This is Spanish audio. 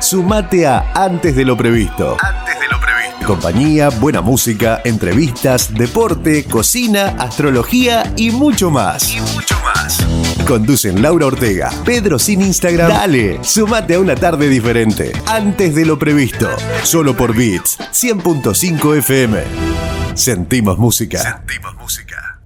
Sumate a Antes de lo Previsto. Antes de lo previsto. Compañía, buena música, entrevistas, deporte, cocina, astrología y mucho más. Y mucho más. Conducen Laura Ortega, Pedro sin Instagram. Dale, sumate a una tarde diferente. Antes de lo previsto. Solo por Beats 100.5 FM. Sentimos música. Sentimos música.